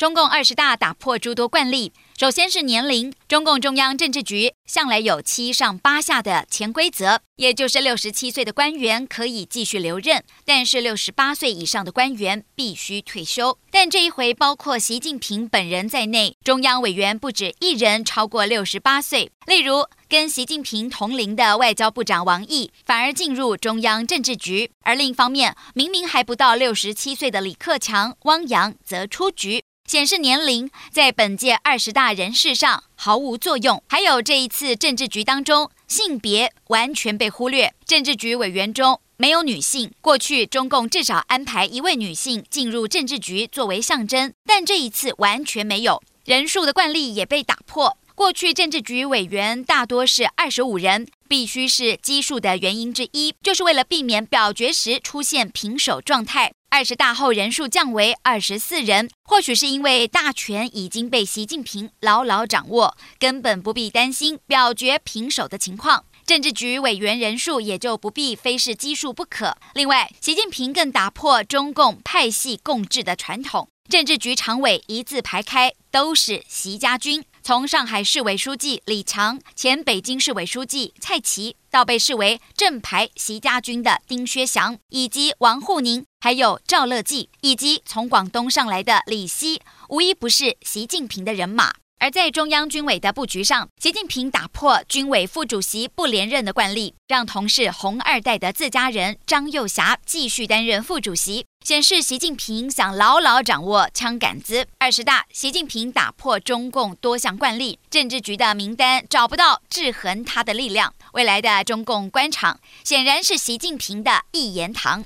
中共二十大打破诸多惯例，首先是年龄。中共中央政治局向来有七上八下的潜规则，也就是六十七岁的官员可以继续留任，但是六十八岁以上的官员必须退休。但这一回，包括习近平本人在内，中央委员不止一人超过六十八岁。例如，跟习近平同龄的外交部长王毅反而进入中央政治局，而另一方面，明明还不到六十七岁的李克强、汪洋则出局。显示年龄在本届二十大人事上毫无作用，还有这一次政治局当中性别完全被忽略，政治局委员中没有女性。过去中共至少安排一位女性进入政治局作为象征，但这一次完全没有，人数的惯例也被打破。过去政治局委员大多是二十五人，必须是奇数的原因之一，就是为了避免表决时出现平手状态。二十大后人数降为二十四人，或许是因为大权已经被习近平牢牢掌握，根本不必担心表决平手的情况。政治局委员人数也就不必非是奇数不可。另外，习近平更打破中共派系共治的传统，政治局常委一字排开，都是习家军。从上海市委书记李强、前北京市委书记蔡奇，到被视为正牌习家军的丁薛祥，以及王沪宁，还有赵乐际，以及从广东上来的李希，无一不是习近平的人马。而在中央军委的布局上，习近平打破军委副主席不连任的惯例，让同是红二代的自家人张又侠继续担任副主席，显示习近平想牢牢掌握枪杆子。二十大，习近平打破中共多项惯例，政治局的名单找不到制衡他的力量。未来的中共官场，显然是习近平的一言堂。